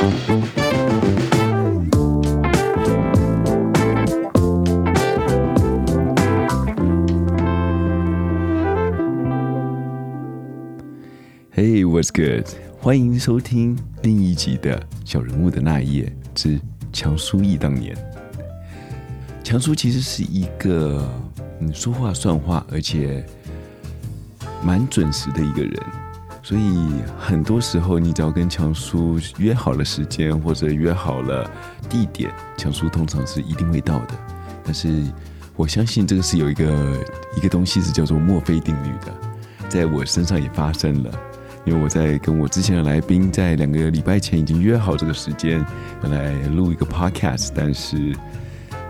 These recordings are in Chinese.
Hey, what's good？欢迎收听另一集的《小人物的那一页之强叔忆当年》。强叔其实是一个嗯说话算话，而且蛮准时的一个人，所以很多时候你只要跟强叔约好了时间或者约好了地点，强叔通常是一定会到的。但是我相信这个是有一个一个东西是叫做墨菲定律的，在我身上也发生了。因为我在跟我之前的来宾在两个礼拜前已经约好这个时间，要来录一个 podcast，但是，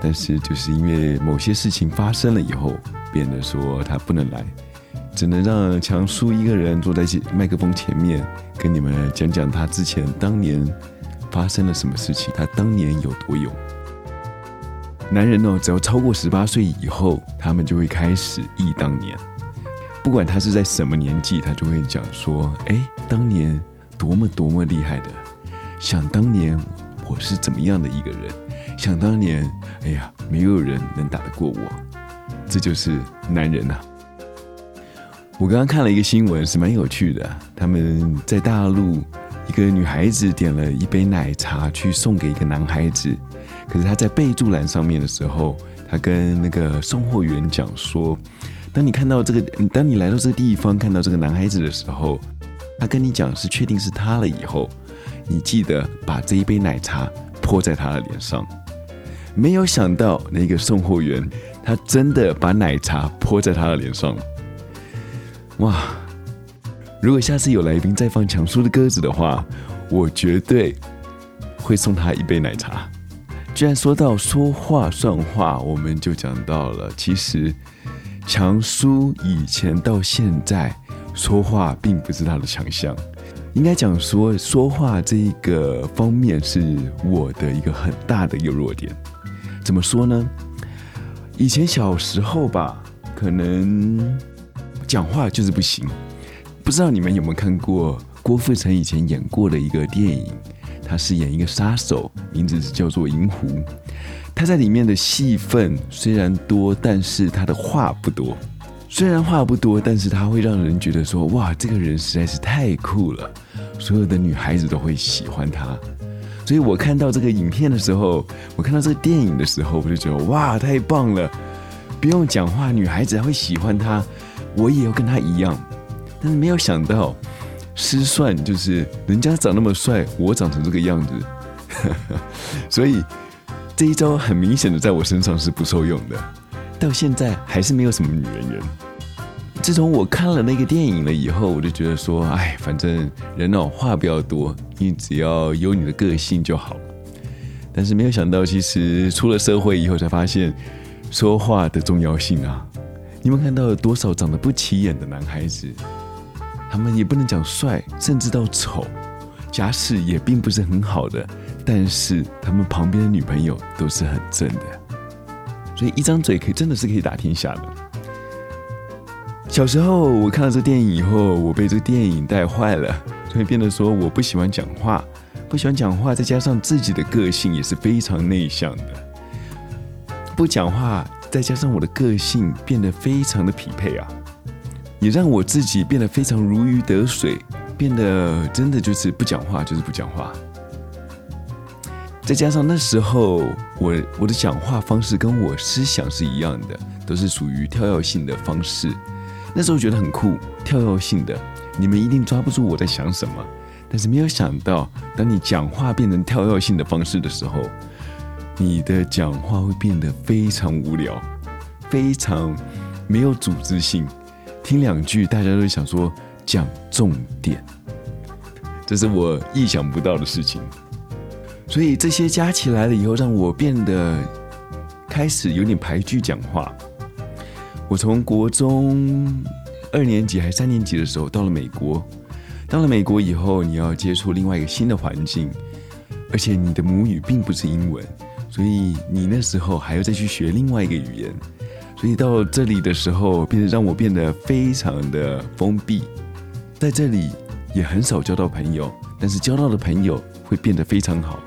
但是就是因为某些事情发生了以后，变得说他不能来，只能让强叔一个人坐在麦克风前面，跟你们讲讲他之前当年发生了什么事情，他当年有多勇。男人哦，只要超过十八岁以后，他们就会开始忆当年。不管他是在什么年纪，他就会讲说：“哎，当年多么多么厉害的，想当年我是怎么样的一个人，想当年，哎呀，没有人能打得过我。”这就是男人呐。我刚刚看了一个新闻，是蛮有趣的。他们在大陆，一个女孩子点了一杯奶茶去送给一个男孩子，可是他在备注栏上面的时候，他跟那个送货员讲说。当你看到这个，当你来到这个地方看到这个男孩子的时候，他跟你讲是确定是他了以后，你记得把这一杯奶茶泼在他的脸上。没有想到那个送货员他真的把奶茶泼在他的脸上。哇！如果下次有来宾再放强叔的鸽子的话，我绝对会送他一杯奶茶。居然说到说话算话，我们就讲到了，其实。强叔以前到现在说话并不是他的强项，应该讲说说话这一个方面是我的一个很大的一个弱点。怎么说呢？以前小时候吧，可能讲话就是不行。不知道你们有没有看过郭富城以前演过的一个电影？他饰演一个杀手，名字是叫做《银狐》。他在里面的戏份虽然多，但是他的话不多。虽然话不多，但是他会让人觉得说：“哇，这个人实在是太酷了，所有的女孩子都会喜欢他。”所以我看到这个影片的时候，我看到这个电影的时候，我就觉得：“哇，太棒了！不用讲话，女孩子还会喜欢他，我也要跟他一样。”但是没有想到，失算就是人家长那么帅，我长成这个样子，所以。这一招很明显的在我身上是不受用的，到现在还是没有什么女人缘。自从我看了那个电影了以后，我就觉得说，哎，反正人哦话不要多，你只要有你的个性就好。但是没有想到，其实出了社会以后才发现说话的重要性啊！你们看到有多少长得不起眼的男孩子，他们也不能讲帅，甚至到丑，家世也并不是很好的。但是他们旁边的女朋友都是很正的，所以一张嘴可以真的是可以打天下的。小时候我看到这电影以后，我被这个电影带坏了，所以变得说我不喜欢讲话，不喜欢讲话，再加上自己的个性也是非常内向的，不讲话，再加上我的个性变得非常的匹配啊，也让我自己变得非常如鱼得水，变得真的就是不讲话就是不讲话。再加上那时候我我的讲话方式跟我思想是一样的，都是属于跳跃性的方式。那时候觉得很酷，跳跃性的，你们一定抓不住我在想什么。但是没有想到，当你讲话变成跳跃性的方式的时候，你的讲话会变得非常无聊，非常没有组织性。听两句，大家都想说讲重点，这是我意想不到的事情。所以这些加起来了以后，让我变得开始有点排拒讲话。我从国中二年级还是三年级的时候到了美国，到了美国以后，你要接触另外一个新的环境，而且你的母语并不是英文，所以你那时候还要再去学另外一个语言。所以到这里的时候，变得让我变得非常的封闭，在这里也很少交到朋友，但是交到的朋友。会变得非常好，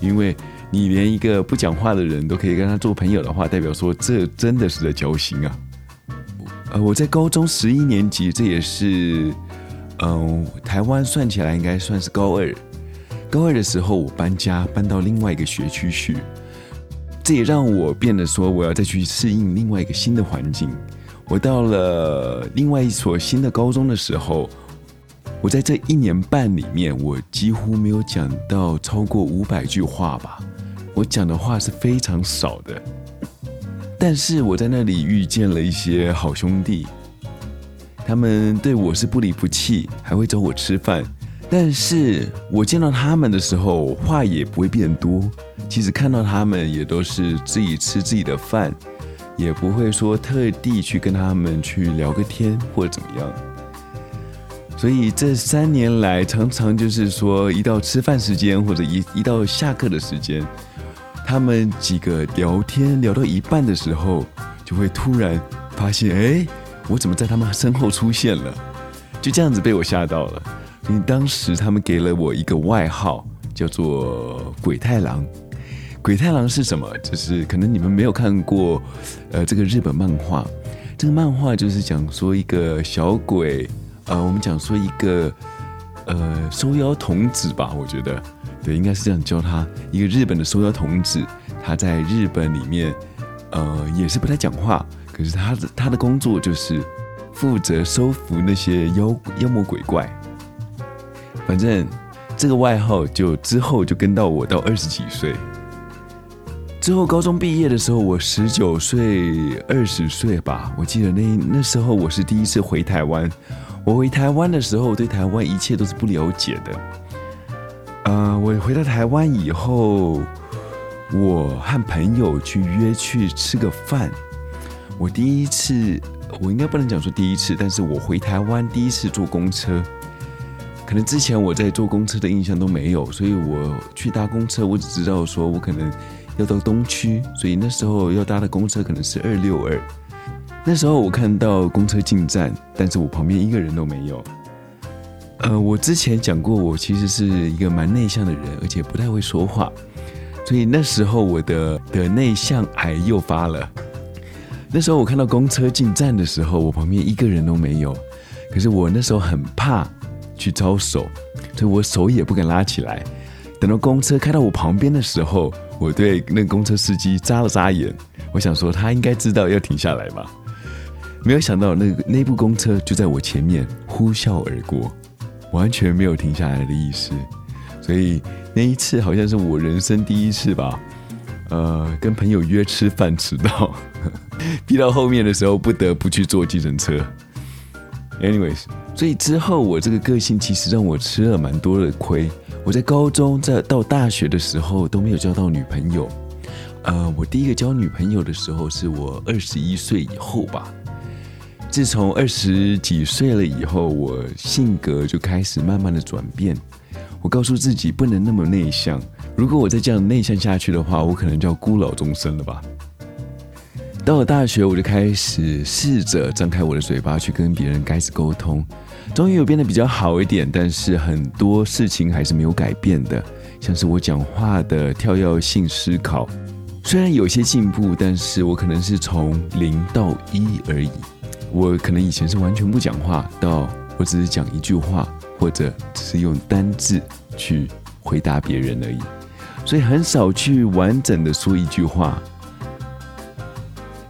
因为你连一个不讲话的人都可以跟他做朋友的话，代表说这真的是在交心啊。呃，我在高中十一年级，这也是，嗯，台湾算起来应该算是高二。高二的时候，我搬家搬到另外一个学区去，这也让我变得说我要再去适应另外一个新的环境。我到了另外一所新的高中的时候，我在这一年半里面，我几乎没有讲到超过五百句话吧。我讲的话是非常少的。但是我在那里遇见了一些好兄弟，他们对我是不离不弃，还会找我吃饭。但是我见到他们的时候，话也不会变多。其实看到他们也都是自己吃自己的饭，也不会说特地去跟他们去聊个天或者怎么样。所以这三年来，常常就是说，一到吃饭时间或者一一到下课的时间。他们几个聊天聊到一半的时候，就会突然发现，哎，我怎么在他们身后出现了？就这样子被我吓到了。因为当时他们给了我一个外号，叫做“鬼太郎”。鬼太郎是什么？就是可能你们没有看过，呃，这个日本漫画。这个漫画就是讲说一个小鬼，呃，我们讲说一个，呃，收妖童子吧，我觉得。对，应该是这样教他一个日本的收妖童子，他在日本里面，呃，也是不太讲话，可是他的他的工作就是负责收服那些妖妖魔鬼怪。反正这个外号就之后就跟到我到二十几岁，之后高中毕业的时候，我十九岁二十岁吧，我记得那那时候我是第一次回台湾，我回台湾的时候，对台湾一切都是不了解的。呃，我回到台湾以后，我和朋友去约去吃个饭。我第一次，我应该不能讲说第一次，但是我回台湾第一次坐公车。可能之前我在坐公车的印象都没有，所以我去搭公车，我只知道说我可能要到东区，所以那时候要搭的公车可能是二六二。那时候我看到公车进站，但是我旁边一个人都没有。呃，我之前讲过，我其实是一个蛮内向的人，而且不太会说话，所以那时候我的的内向癌又发了。那时候我看到公车进站的时候，我旁边一个人都没有，可是我那时候很怕去招手，所以我手也不敢拉起来。等到公车开到我旁边的时候，我对那个公车司机眨了眨眼，我想说他应该知道要停下来吧。没有想到那个那部公车就在我前面呼啸而过。完全没有停下来的意思，所以那一次好像是我人生第一次吧，呃，跟朋友约吃饭迟到，逼到后面的时候不得不去坐计程车。Anyways，所以之后我这个个性其实让我吃了蛮多的亏。我在高中在到大学的时候都没有交到女朋友，呃，我第一个交女朋友的时候是我二十一岁以后吧。自从二十几岁了以后，我性格就开始慢慢的转变。我告诉自己不能那么内向，如果我再这样内向下去的话，我可能就要孤老终生了吧。到了大学，我就开始试着张开我的嘴巴去跟别人开始沟通，终于有变得比较好一点，但是很多事情还是没有改变的，像是我讲话的跳跃性思考，虽然有些进步，但是我可能是从零到一而已。我可能以前是完全不讲话，到我只是讲一句话，或者只是用单字去回答别人而已，所以很少去完整的说一句话。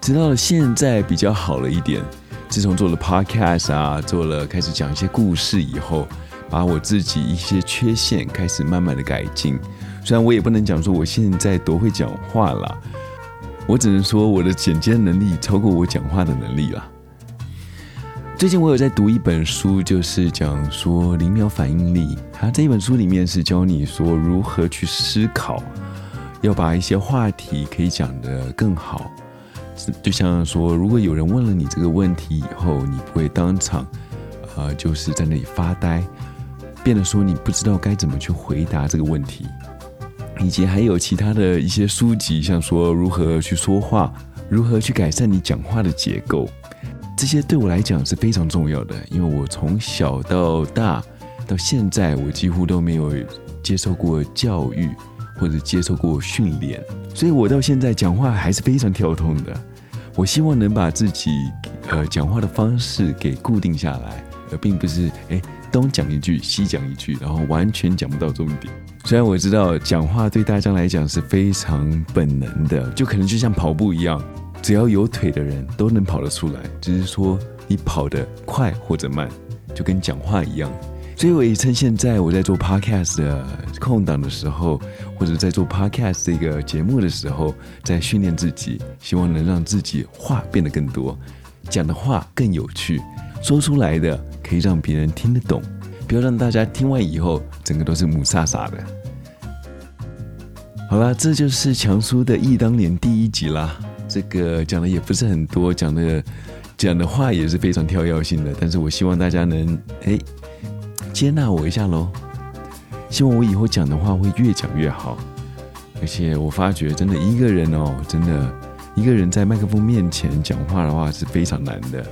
直到现在比较好了一点，自从做了 podcast 啊，做了开始讲一些故事以后，把我自己一些缺陷开始慢慢的改进。虽然我也不能讲说我现在多会讲话了，我只能说我的剪接能力超过我讲话的能力了。最近我有在读一本书，就是讲说零秒反应力。它这一本书里面是教你说如何去思考，要把一些话题可以讲得更好。就像说，如果有人问了你这个问题以后，你不会当场，呃，就是在那里发呆，变得说你不知道该怎么去回答这个问题。以及还有其他的一些书籍，像说如何去说话，如何去改善你讲话的结构。这些对我来讲是非常重要的，因为我从小到大，到现在我几乎都没有接受过教育或者接受过训练，所以我到现在讲话还是非常跳通的。我希望能把自己呃讲话的方式给固定下来，而并不是哎东讲一句西讲一句，然后完全讲不到重点。虽然我知道讲话对大家来讲是非常本能的，就可能就像跑步一样，只要有腿的人都能跑得出来，只是说你跑得快或者慢，就跟讲话一样。所以我趁现在我在做 podcast 的空档的时候，或者在做 podcast 这个节目的时候，在训练自己，希望能让自己话变得更多，讲的话更有趣，说出来的可以让别人听得懂，不要让大家听完以后整个都是母萨萨的。好啦，这就是强叔的忆当年第一集啦。这个讲的也不是很多，讲的讲的话也是非常跳跃性的，但是我希望大家能哎。接纳我一下喽，希望我以后讲的话会越讲越好。而且我发觉，真的一个人哦，真的一个人在麦克风面前讲话的话是非常难的。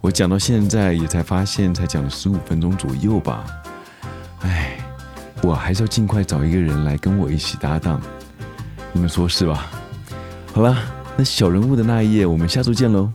我讲到现在也才发现，才讲了十五分钟左右吧。唉，我还是要尽快找一个人来跟我一起搭档，你们说是吧？好了，那小人物的那一页，我们下周见喽。